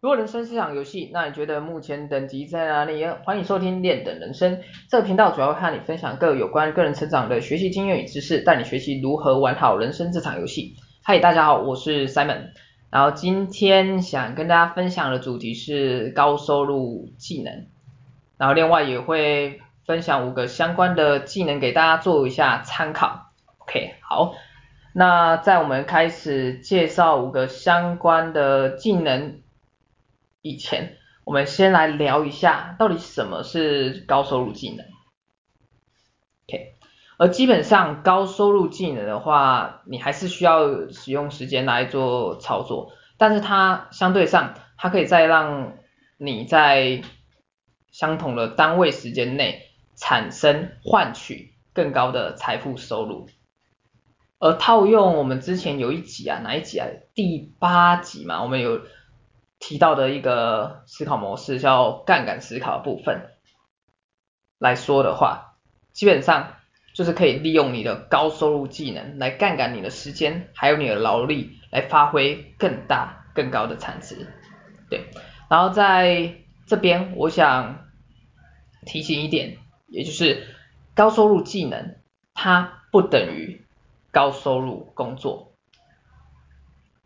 如果人生是场游戏，那你觉得目前等级在哪里？欢迎收听练等人生，这个频道主要会和你分享各有关个人成长的学习经验与知识，带你学习如何玩好人生这场游戏。嗨，大家好，我是 Simon，然后今天想跟大家分享的主题是高收入技能，然后另外也会分享五个相关的技能给大家做一下参考。OK，好，那在我们开始介绍五个相关的技能。以前，我们先来聊一下，到底什么是高收入技能 K，而基本上高收入技能的话，你还是需要使用时间来做操作，但是它相对上，它可以再让你在相同的单位时间内产生换取更高的财富收入。而套用我们之前有一集啊，哪一集啊？第八集嘛，我们有。提到的一个思考模式叫杠杆思考部分来说的话，基本上就是可以利用你的高收入技能来杠杆你的时间，还有你的劳力来发挥更大更高的产值。对，然后在这边我想提醒一点，也就是高收入技能它不等于高收入工作。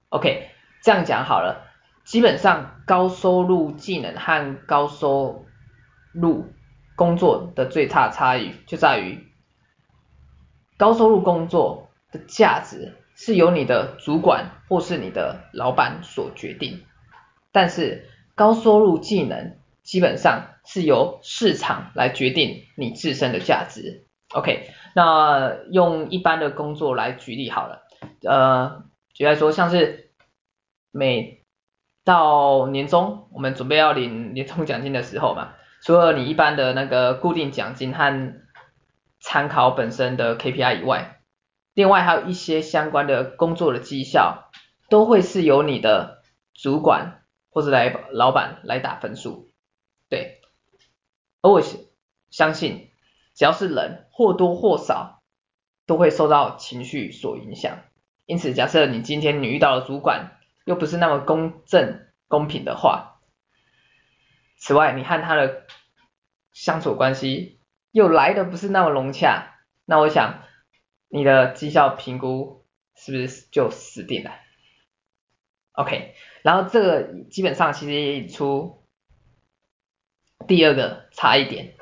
OK，这样讲好了。基本上，高收入技能和高收入工作的最大差异就在于，高收入工作的价值是由你的主管或是你的老板所决定，但是高收入技能基本上是由市场来决定你自身的价值。OK，那用一般的工作来举例好了，呃，举例来说像是每到年终，我们准备要领年终奖金的时候嘛，除了你一般的那个固定奖金和参考本身的 KPI 以外，另外还有一些相关的工作的绩效，都会是由你的主管或者来老板来打分数，对。而我相信，只要是人，或多或少都会受到情绪所影响。因此，假设你今天你遇到了主管，又不是那么公正公平的话，此外，你和他的相处关系又来的不是那么融洽，那我想你的绩效评估是不是就死定了？OK，然后这个基本上其实也引出第二个差异点，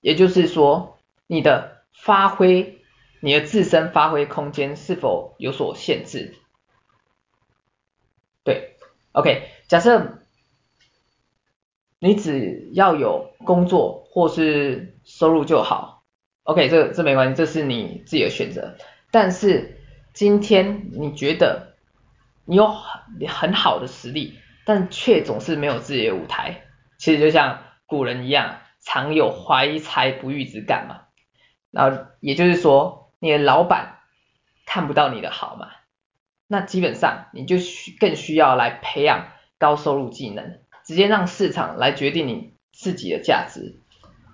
也就是说你的发挥，你的自身发挥空间是否有所限制？对，OK，假设你只要有工作或是收入就好，OK，这这没关系，这是你自己的选择。但是今天你觉得你有很很好的实力，但却总是没有自己的舞台，其实就像古人一样，常有怀才不遇之感嘛。然后也就是说，你的老板看不到你的好嘛。那基本上你就需更需要来培养高收入技能，直接让市场来决定你自己的价值。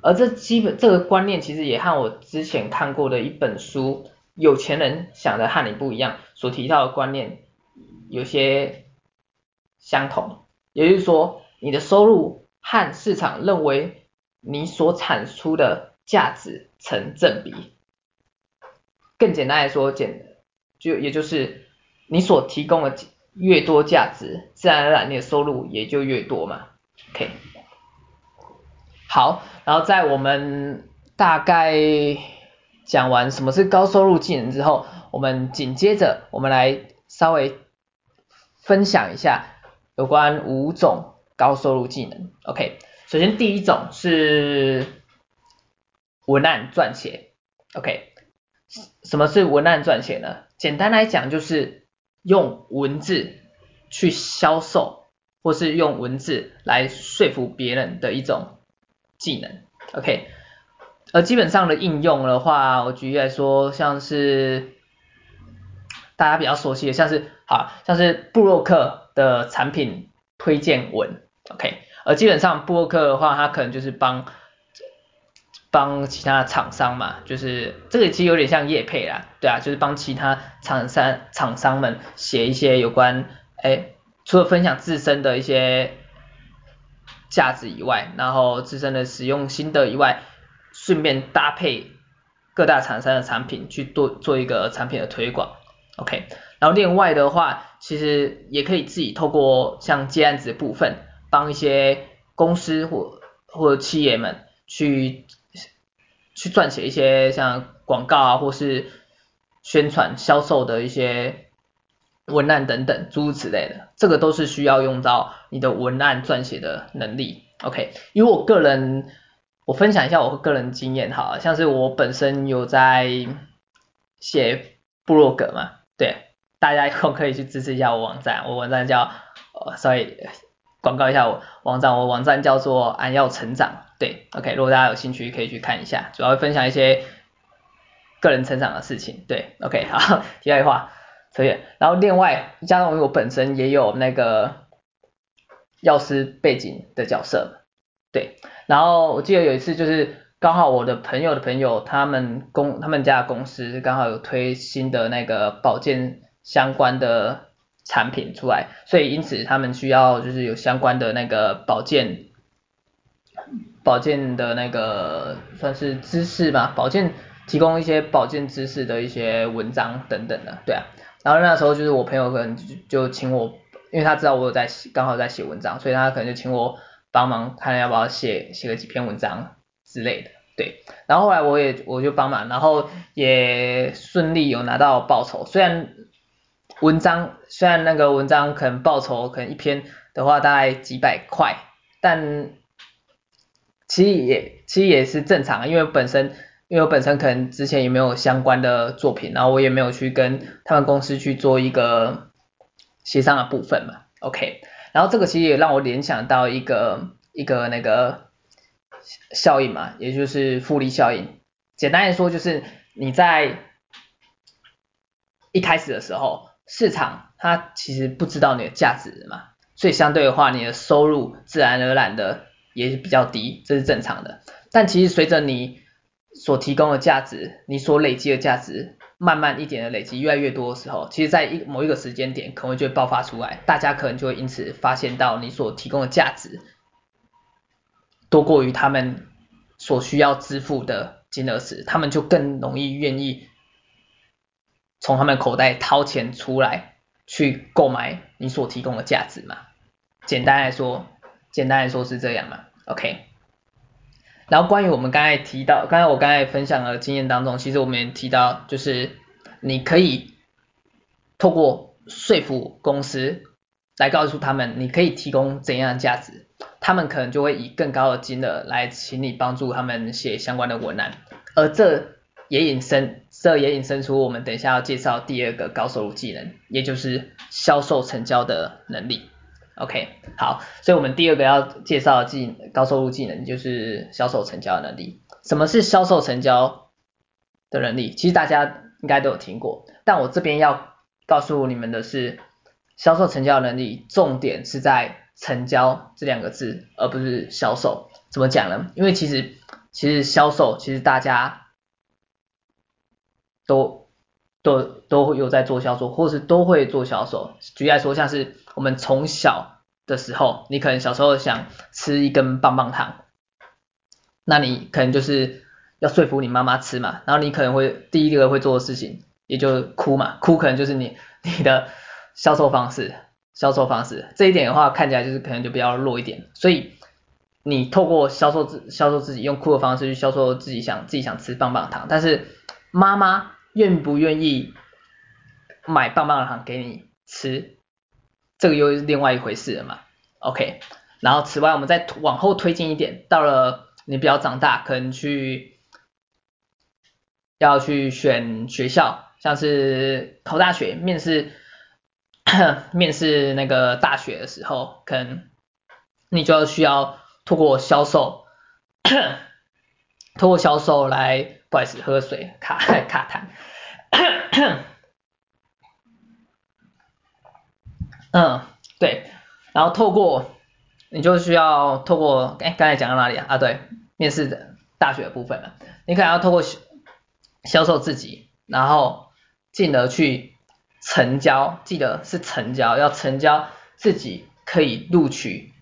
而这基本这个观念其实也和我之前看过的一本书《有钱人想的和你不一样》所提到的观念有些相同。也就是说，你的收入和市场认为你所产出的价值成正比。更简单来说，简就也就是。你所提供的越多价值，自然而然你的收入也就越多嘛。OK，好，然后在我们大概讲完什么是高收入技能之后，我们紧接着我们来稍微分享一下有关五种高收入技能。OK，首先第一种是文案撰写。OK，什么是文案撰写呢？简单来讲就是。用文字去销售，或是用文字来说服别人的一种技能，OK。而基本上的应用的话，我举例来说，像是大家比较熟悉的，像是好，像是布洛克的产品推荐文，OK。而基本上布洛克的话，它可能就是帮。帮其他厂商嘛，就是这个其实有点像业配啦，对啊，就是帮其他厂商厂商们写一些有关，哎，除了分享自身的一些价值以外，然后自身的使用心得以外，顺便搭配各大厂商的产品去做做一个产品的推广，OK。然后另外的话，其实也可以自己透过像接案子部分，帮一些公司或或者企业们去去撰写一些像广告啊，或是宣传销售的一些文案等等诸如此类的，这个都是需要用到你的文案撰写的能力。OK，因为我个人，我分享一下我个人经验哈，像是我本身有在写部落格嘛，对，大家以后可以去支持一下我网站，我网站叫，呃，sorry，广告一下我网站，我网站叫做安要成长，对，OK，如果大家有兴趣可以去看一下，主要分享一些个人成长的事情，对，OK，好，题外话。所以，然后另外加上我本身也有那个药师背景的角色，对。然后我记得有一次就是刚好我的朋友的朋友，他们公他们家公司刚好有推新的那个保健相关的产品出来，所以因此他们需要就是有相关的那个保健保健的那个算是知识吧，保健提供一些保健知识的一些文章等等的，对啊。然后那时候就是我朋友可能就请我，因为他知道我有在刚好在写文章，所以他可能就请我帮忙看要不要写写个几篇文章之类的，对。然后后来我也我就帮忙，然后也顺利有拿到报酬。虽然文章虽然那个文章可能报酬可能一篇的话大概几百块，但其实也其实也是正常，因为本身。因为我本身可能之前也没有相关的作品，然后我也没有去跟他们公司去做一个协商的部分嘛，OK，然后这个其实也让我联想到一个一个那个效应嘛，也就是复利效应。简单来说就是你在一开始的时候，市场它其实不知道你的价值嘛，所以相对的话，你的收入自然而然的也是比较低，这是正常的。但其实随着你所提供的价值，你所累积的价值，慢慢一点的累积，越来越多的时候，其实在一某一个时间点，可能就会爆发出来，大家可能就会因此发现到你所提供的价值，多过于他们所需要支付的金额时，他们就更容易愿意从他们口袋掏钱出来，去购买你所提供的价值嘛。简单来说，简单来说是这样嘛，OK。然后关于我们刚才提到，刚才我刚才分享的经验当中，其实我们也提到，就是你可以透过说服公司来告诉他们，你可以提供怎样的价值，他们可能就会以更高的金额来请你帮助他们写相关的文案，而这也引申，这也引申出我们等一下要介绍第二个高收入技能，也就是销售成交的能力。OK，好，所以我们第二个要介绍的技高收入技能就是销售成交的能力。什么是销售成交的能力？其实大家应该都有听过，但我这边要告诉你们的是，销售成交能力重点是在成交这两个字，而不是销售。怎么讲呢？因为其实其实销售其实大家都都都有在做销售，或是都会做销售。举例来说，像是我们从小的时候，你可能小时候想吃一根棒棒糖，那你可能就是要说服你妈妈吃嘛，然后你可能会第一个会做的事情，也就哭嘛，哭可能就是你你的销售方式，销售方式这一点的话，看起来就是可能就比较弱一点，所以你透过销售自销售自己，用哭的方式去销售自己想自己想吃棒棒糖，但是妈妈愿不愿意买棒棒糖给你吃？这个又是另外一回事了嘛，OK。然后此外，我们再往后推进一点，到了你比较长大，可能去要去选学校，像是考大学、面试、面试那个大学的时候，可能你就需要透过销售，透过销售来，不好意思，喝水，卡 卡痰。嗯，对，然后透过你就需要透过，哎，刚才讲到哪里啊？啊，对，面试的大学的部分了。你可能要透过销售自己，然后进而去成交，记得是成交，要成交自己可以录取，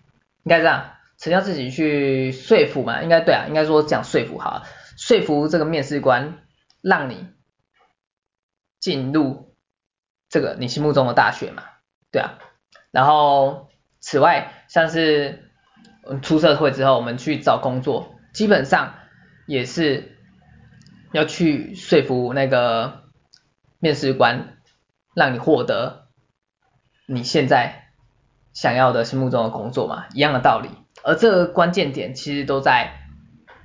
应该这样，成交自己去说服嘛，应该对啊，应该说讲说服好，说服这个面试官让你进入这个你心目中的大学嘛，对啊，然后此外像是出社会之后我们去找工作，基本上也是要去说服那个面试官，让你获得你现在想要的心目中的工作嘛，一样的道理。而这个关键点其实都在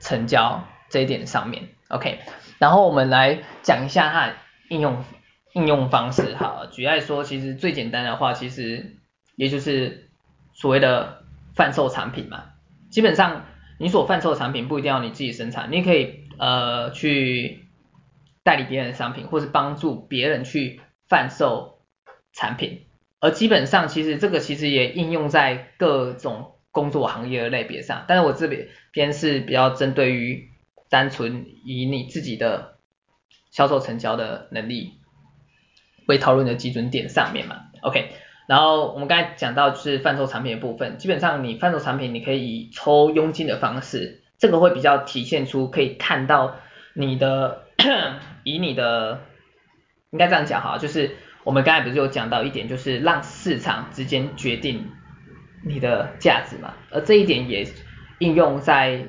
成交这一点上面，OK。然后我们来讲一下它的应用应用方式，好，举例说，其实最简单的话，其实也就是所谓的贩售产品嘛。基本上你所贩售的产品不一定要你自己生产，你可以呃去代理别人的商品，或是帮助别人去贩售产品。而基本上其实这个其实也应用在各种。工作行业的类别上，但是我这边边是比较针对于单纯以你自己的销售成交的能力为讨论的基准点上面嘛，OK。然后我们刚才讲到就是贩售产品的部分，基本上你贩售产品你可以以抽佣金的方式，这个会比较体现出可以看到你的 以你的应该这样讲哈，就是我们刚才不是有讲到一点，就是让市场之间决定。你的价值嘛，而这一点也应用在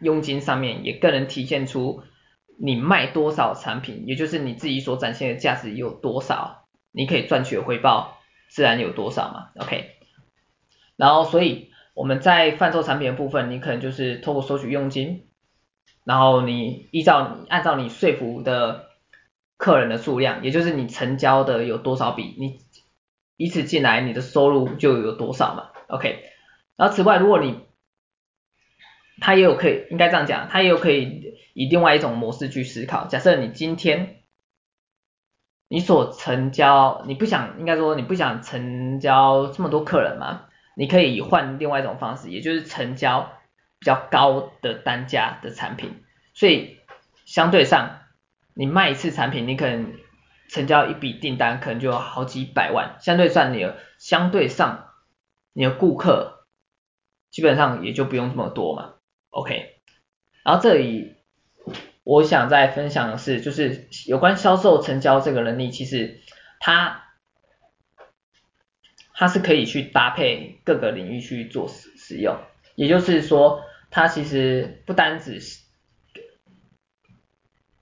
佣金上面，也更能体现出你卖多少产品，也就是你自己所展现的价值有多少，你可以赚取的回报自然有多少嘛，OK。然后所以我们在贩售产品的部分，你可能就是透过收取佣金，然后你依照你按照你说服的客人的数量，也就是你成交的有多少笔，你以此进来你的收入就有多少嘛。OK，然后此外，如果你，他也有可以，应该这样讲，他也有可以以另外一种模式去思考。假设你今天你所成交，你不想，应该说你不想成交这么多客人嘛，你可以换另外一种方式，也就是成交比较高的单价的产品。所以相对上，你卖一次产品，你可能成交一笔订单，可能就好几百万。相对上，你相对上。你的顾客基本上也就不用这么多嘛，OK。然后这里我想再分享的是，就是有关销售成交这个能力，其实它它是可以去搭配各个领域去做使使用，也就是说，它其实不单只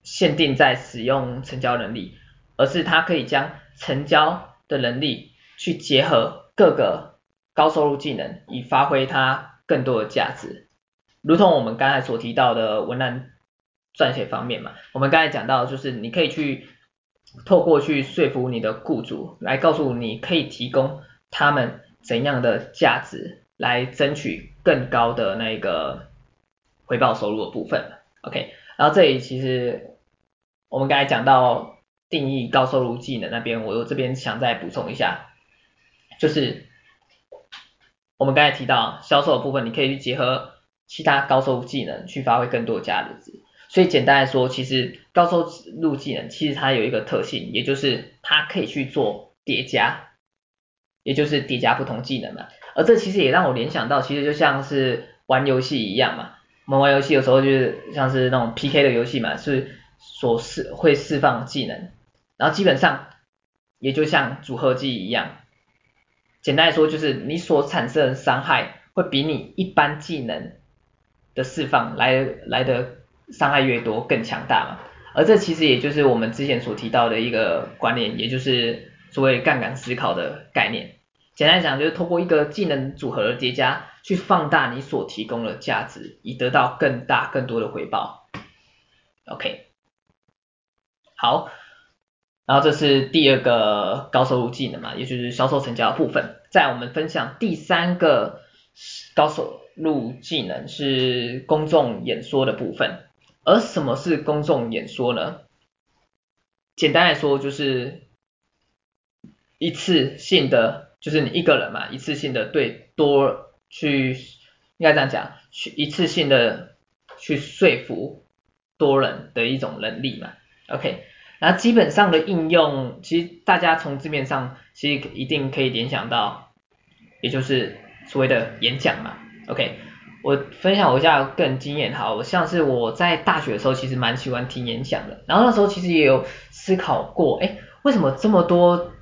限定在使用成交能力，而是它可以将成交的能力去结合各个。高收入技能以发挥它更多的价值，如同我们刚才所提到的文案撰写方面嘛，我们刚才讲到就是你可以去透过去说服你的雇主来告诉你可以提供他们怎样的价值来争取更高的那个回报收入的部分，OK，然后这里其实我们刚才讲到定义高收入技能那边，我这边想再补充一下，就是。我们刚才提到销售的部分，你可以去结合其他高收技能去发挥更多价值。所以简单来说，其实高收入技能其实它有一个特性，也就是它可以去做叠加，也就是叠加不同技能嘛。而这其实也让我联想到，其实就像是玩游戏一样嘛。我们玩游戏有时候就是像是那种 PK 的游戏嘛，是所释会释放技能，然后基本上也就像组合技一样。简单来说，就是你所产生的伤害会比你一般技能的释放来来的伤害越多更强大嘛。而这其实也就是我们之前所提到的一个观念，也就是所谓杠杆思考的概念。简单讲，就是通过一个技能组合的叠加，去放大你所提供的价值，以得到更大更多的回报。OK，好。然后这是第二个高收入技能嘛，也就是销售成交的部分。在我们分享第三个高收录技能是公众演说的部分。而什么是公众演说呢？简单来说就是一次性的，就是你一个人嘛，一次性的对多去，应该这样讲，去一次性的去说服多人的一种能力嘛。OK。然后基本上的应用，其实大家从字面上其实一定可以联想到，也就是所谓的演讲嘛，OK。我分享我一下个人经验哈，我像是我在大学的时候其实蛮喜欢听演讲的，然后那时候其实也有思考过，哎，为什么这么多，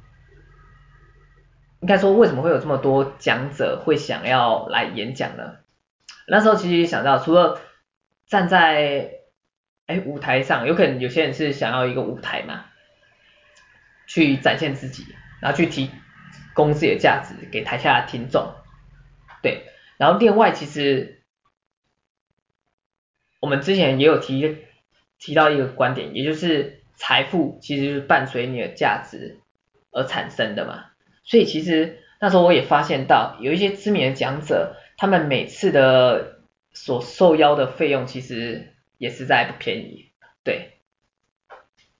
应该说为什么会有这么多讲者会想要来演讲呢？那时候其实也想到，除了站在哎舞台上，有可能有些人是想要一个舞台嘛，去展现自己，然后去提供自己的价值给台下的听众，对。然后另外，其实我们之前也有提提到一个观点，也就是财富其实是伴随你的价值而产生的嘛。所以其实那时候我也发现到，有一些知名的讲者，他们每次的所受邀的费用其实也实在不便宜，对。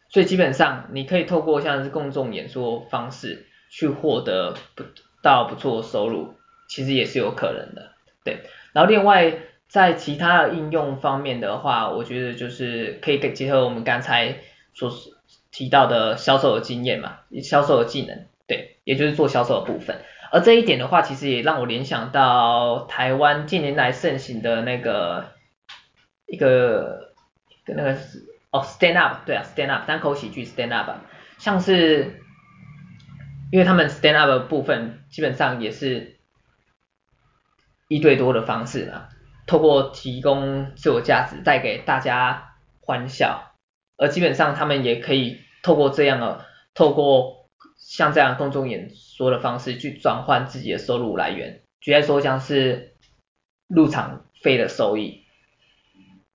所以基本上你可以透过像是公众演说方式去获得不到不错的收入。其实也是有可能的，对。然后另外在其他的应用方面的话，我觉得就是可以结合我们刚才所提到的销售的经验嘛，销售的技能，对，也就是做销售的部分。而这一点的话，其实也让我联想到台湾近年来盛行的那个一个跟那个哦 stand up，对啊 stand up 单口喜剧 stand up，像是因为他们 stand up 的部分基本上也是。一对多的方式嘛，透过提供自我价值，带给大家欢笑，而基本上他们也可以透过这样的，透过像这样公众演说的方式去转换自己的收入来源，举例说像是入场费的收益，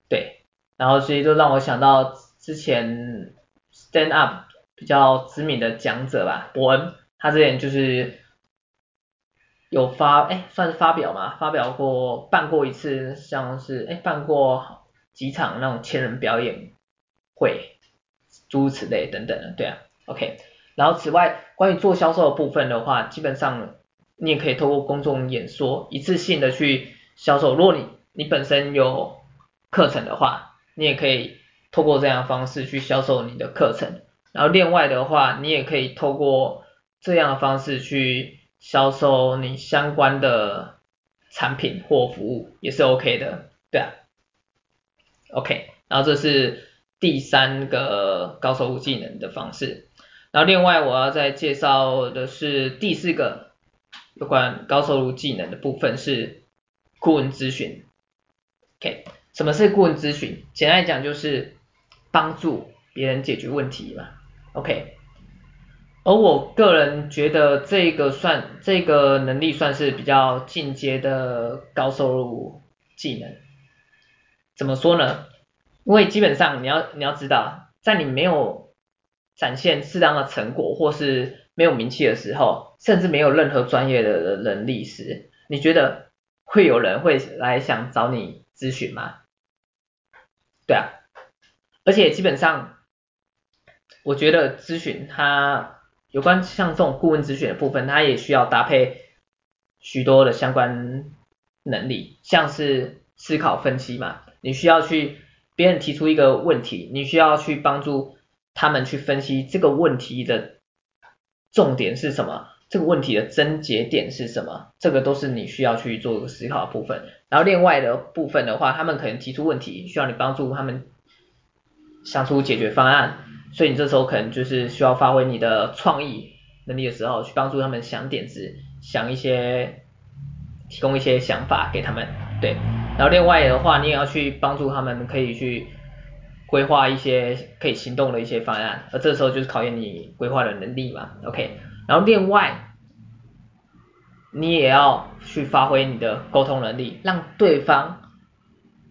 对，然后所以就让我想到之前 stand up 比较知名的讲者吧，伯恩，他之前就是。有发哎，算是发表嘛，发表过办过一次，像是哎办过几场那种千人表演会，诸如此类等等的，对啊，OK。然后此外，关于做销售的部分的话，基本上你也可以透过公众演说，一次性的去销售。如果你你本身有课程的话，你也可以透过这样的方式去销售你的课程。然后另外的话，你也可以透过这样的方式去。销售你相关的产品或服务也是 OK 的，对啊，OK，然后这是第三个高收入技能的方式，然后另外我要再介绍的是第四个有关高收入技能的部分是顾问咨询，OK，什么是顾问咨询？简单来讲就是帮助别人解决问题嘛，OK。而我个人觉得这个算这个能力算是比较进阶的高收入技能。怎么说呢？因为基本上你要你要知道，在你没有展现适当的成果或是没有名气的时候，甚至没有任何专业的能力时，你觉得会有人会来想找你咨询吗？对啊，而且基本上我觉得咨询它。有关像这种顾问咨询的部分，它也需要搭配许多的相关能力，像是思考分析嘛，你需要去别人提出一个问题，你需要去帮助他们去分析这个问题的重点是什么，这个问题的症结点是什么，这个都是你需要去做思考的部分。然后另外的部分的话，他们可能提出问题，需要你帮助他们想出解决方案。所以你这时候可能就是需要发挥你的创意能力的时候，去帮助他们想点子，想一些，提供一些想法给他们，对。然后另外的话，你也要去帮助他们，可以去规划一些可以行动的一些方案，而这时候就是考验你规划的能力嘛，OK。然后另外，你也要去发挥你的沟通能力，让对方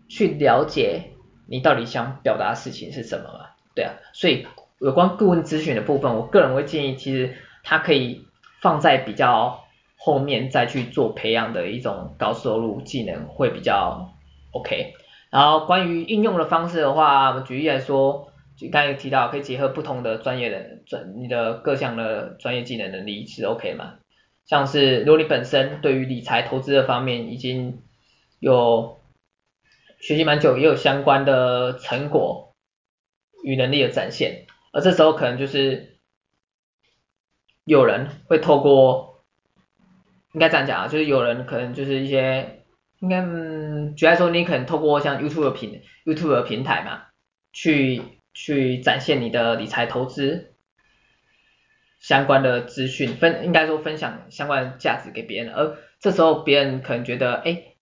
去了解你到底想表达的事情是什么嘛。对啊，所以有关顾问咨询的部分，我个人会建议，其实它可以放在比较后面再去做培养的一种高收入技能会比较 OK。然后关于应用的方式的话，举例来说，就刚才提到可以结合不同的专业的专你的各项的专业技能能力是 OK 嘛？像是如果你本身对于理财投资的方面已经有学习蛮久，也有相关的成果。与能力的展现，而这时候可能就是有人会透过，应该这样讲啊，就是有人可能就是一些应该嗯，举例说，你可能透过像 YouTube 平 YouTube 的平台嘛，去去展现你的理财投资相关的资讯，分应该说分享相关的价值给别人，而这时候别人可能觉得，哎，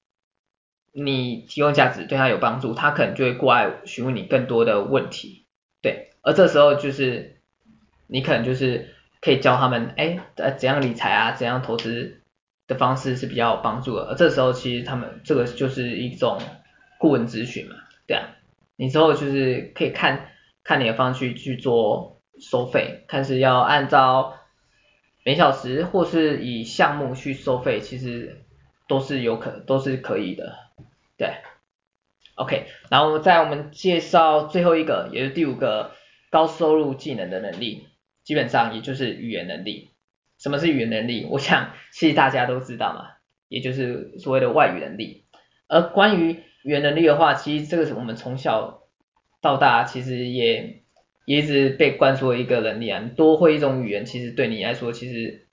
你提供价值对他有帮助，他可能就会过来询问你更多的问题，对，而这时候就是你可能就是可以教他们，哎，呃，怎样理财啊，怎样投资。的方式是比较有帮助的，而这时候其实他们这个就是一种顾问咨询嘛，对啊，你之后就是可以看看你的方式去做收费，看是要按照每小时或是以项目去收费，其实都是有可都是可以的，对，OK，然后在我们介绍最后一个也是第五个高收入技能的能力，基本上也就是语言能力。什么是语言能力？我想其实大家都知道嘛，也就是所谓的外语能力。而关于语言能力的话，其实这个是我们从小到大其实也一直被灌输一个能力啊。多会一种语言，其实对你来说其实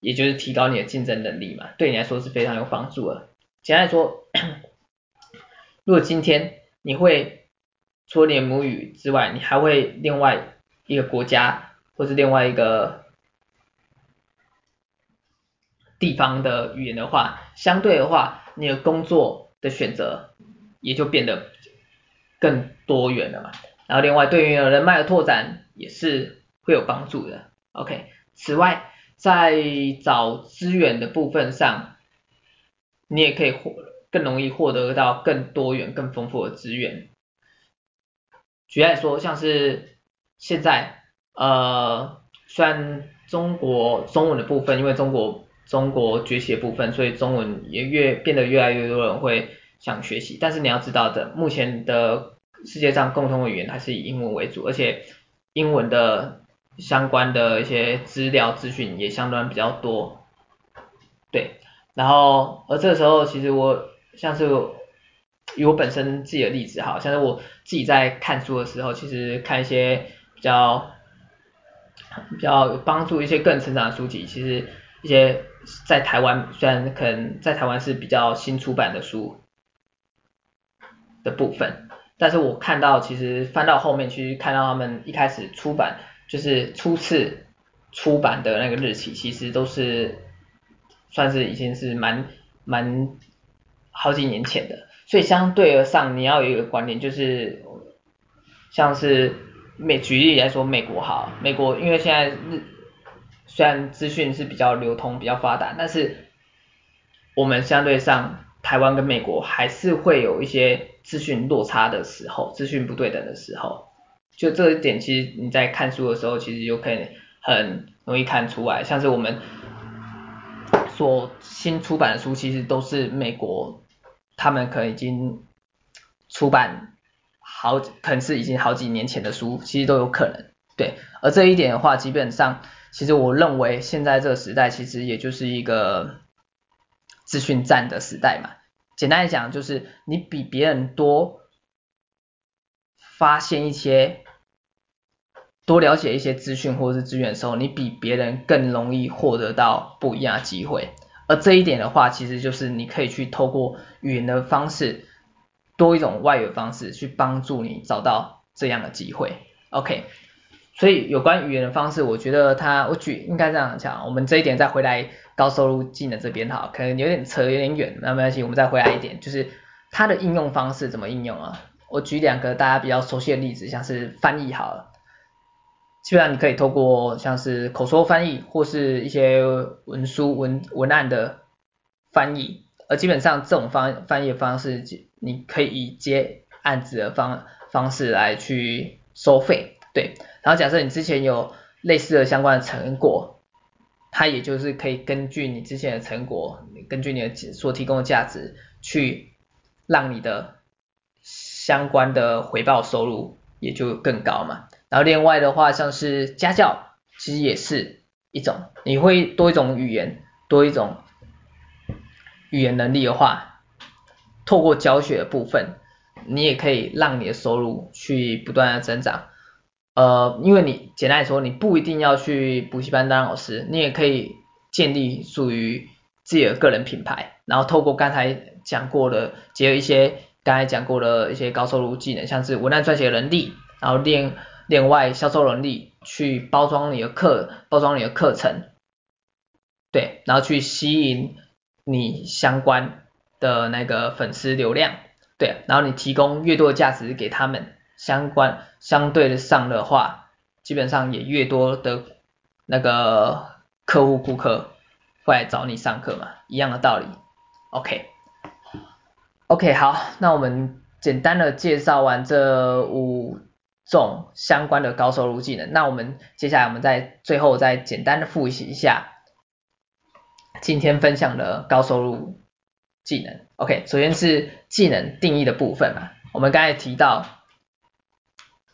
也就是提高你的竞争能力嘛，对你来说是非常有帮助的。简单来说，如果今天你会除了你母语之外，你还会另外一个国家或是另外一个。地方的语言的话，相对的话，你的工作的选择也就变得更多元了嘛。然后另外对于人脉的拓展也是会有帮助的。OK，此外在找资源的部分上，你也可以获更容易获得到更多元、更丰富的资源。举例来说，像是现在呃，虽然中国中文的部分，因为中国。中国崛起的部分，所以中文也越变得越来越多人会想学习。但是你要知道的，目前的世界上共同的语言还是以英文为主，而且英文的相关的一些资料资讯也相当比较多。对，然后而这时候其实我像是以我本身自己的例子哈，像是我自己在看书的时候，其实看一些比较比较帮助一些个人成长的书籍，其实一些。在台湾虽然可能在台湾是比较新出版的书的部分，但是我看到其实翻到后面去看到他们一开始出版就是初次出版的那个日期，其实都是算是已经是蛮蛮好几年前的，所以相对而上你要有一个观念就是像是美举例来说美国好，美国因为现在日。虽然资讯是比较流通、比较发达，但是我们相对上台湾跟美国还是会有一些资讯落差的时候，资讯不对等的时候。就这一点，其实你在看书的时候，其实就可以很容易看出来。像是我们所新出版的书，其实都是美国他们可能已经出版好，可能是已经好几年前的书，其实都有可能。对，而这一点的话，基本上。其实我认为现在这个时代其实也就是一个资讯战的时代嘛。简单来讲，就是你比别人多发现一些、多了解一些资讯或者是资源的时候，你比别人更容易获得到不一样的机会。而这一点的话，其实就是你可以去透过语言的方式，多一种外语方式去帮助你找到这样的机会。OK。所以有关语言的方式，我觉得它，我举应该这样讲，我们这一点再回来高收入技能这边哈，可能有点扯有点远，那没关系，我们再回来一点，就是它的应用方式怎么应用啊？我举两个大家比较熟悉的例子，像是翻译好了，基本上你可以透过像是口说翻译或是一些文书文文案的翻译，而基本上这种方翻译的方式，你可以以接案子的方方式来去收费。对，然后假设你之前有类似的相关的成果，它也就是可以根据你之前的成果，根据你的所提供的价值，去让你的相关的回报收入也就更高嘛。然后另外的话，像是家教，其实也是一种，你会多一种语言，多一种语言能力的话，透过教学的部分，你也可以让你的收入去不断的增长。呃，因为你简单来说，你不一定要去补习班当老师，你也可以建立属于自己的个人品牌，然后透过刚才讲过的，结合一些刚才讲过的一些高收入技能，像是文案撰写能力，然后另另外销售能力，去包装你的课，包装你的课程，对，然后去吸引你相关的那个粉丝流量，对，然后你提供越多的价值给他们，相关相对的上的话，基本上也越多的那个客户顾客会来找你上课嘛，一样的道理，OK。OK，好，那我们简单的介绍完这五种相关的高收入技能，那我们接下来我们再最后再简单的复习一下今天分享的高收入技能。OK，首先是技能定义的部分嘛，我们刚才提到，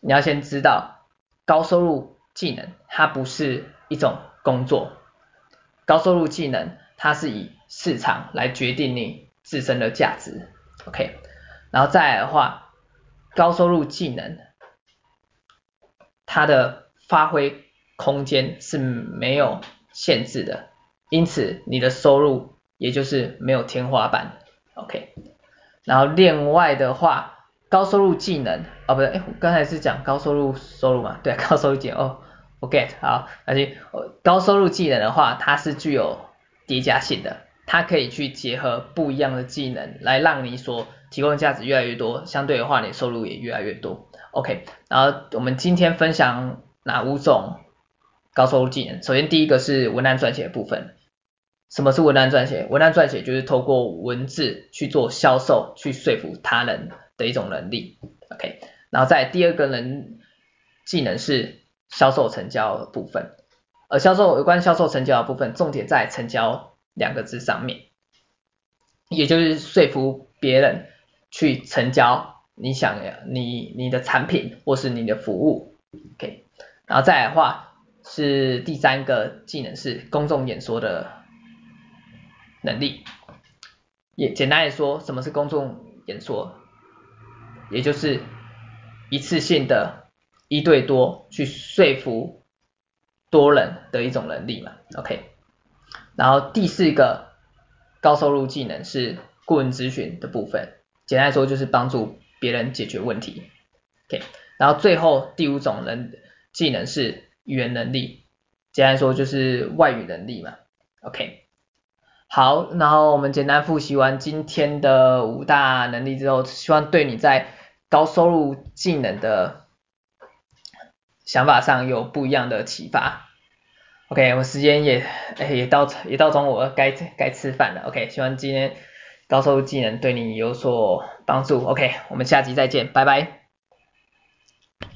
你要先知道高收入技能它不是一种工作，高收入技能它是以市场来决定你自身的价值。OK，然后再来的话，高收入技能，它的发挥空间是没有限制的，因此你的收入也就是没有天花板。OK，然后另外的话，高收入技能，哦不对，哎，我刚才是讲高收入收入嘛，对，高收入技能，哦，OK，好，而且高收入技能的话，它是具有叠加性的。它可以去结合不一样的技能，来让你所提供的价值越来越多，相对的话，你收入也越来越多。OK，然后我们今天分享哪五种高收入技能？首先第一个是文案撰写的部分。什么是文案撰写？文案撰写就是透过文字去做销售，去说服他人的一种能力。OK，然后在第二个人技能是销售成交的部分，而销售有关销售成交的部分，重点在成交。两个字上面，也就是说服别人去成交你想要你你的产品或是你的服务，OK，然后再来的话是第三个技能是公众演说的能力，也简单来说，什么是公众演说？也就是一次性的一对多去说服多人的一种能力嘛，OK。然后第四个高收入技能是顾问咨询的部分，简单来说就是帮助别人解决问题。OK，然后最后第五种能技能是语言能力，简单来说就是外语能力嘛。OK，好，然后我们简单复习完今天的五大能力之后，希望对你在高收入技能的想法上有不一样的启发。OK，我时间也诶也到也到中午了，该该吃饭了。OK，希望今天高收入技能对你有所帮助。OK，我们下集再见，拜拜。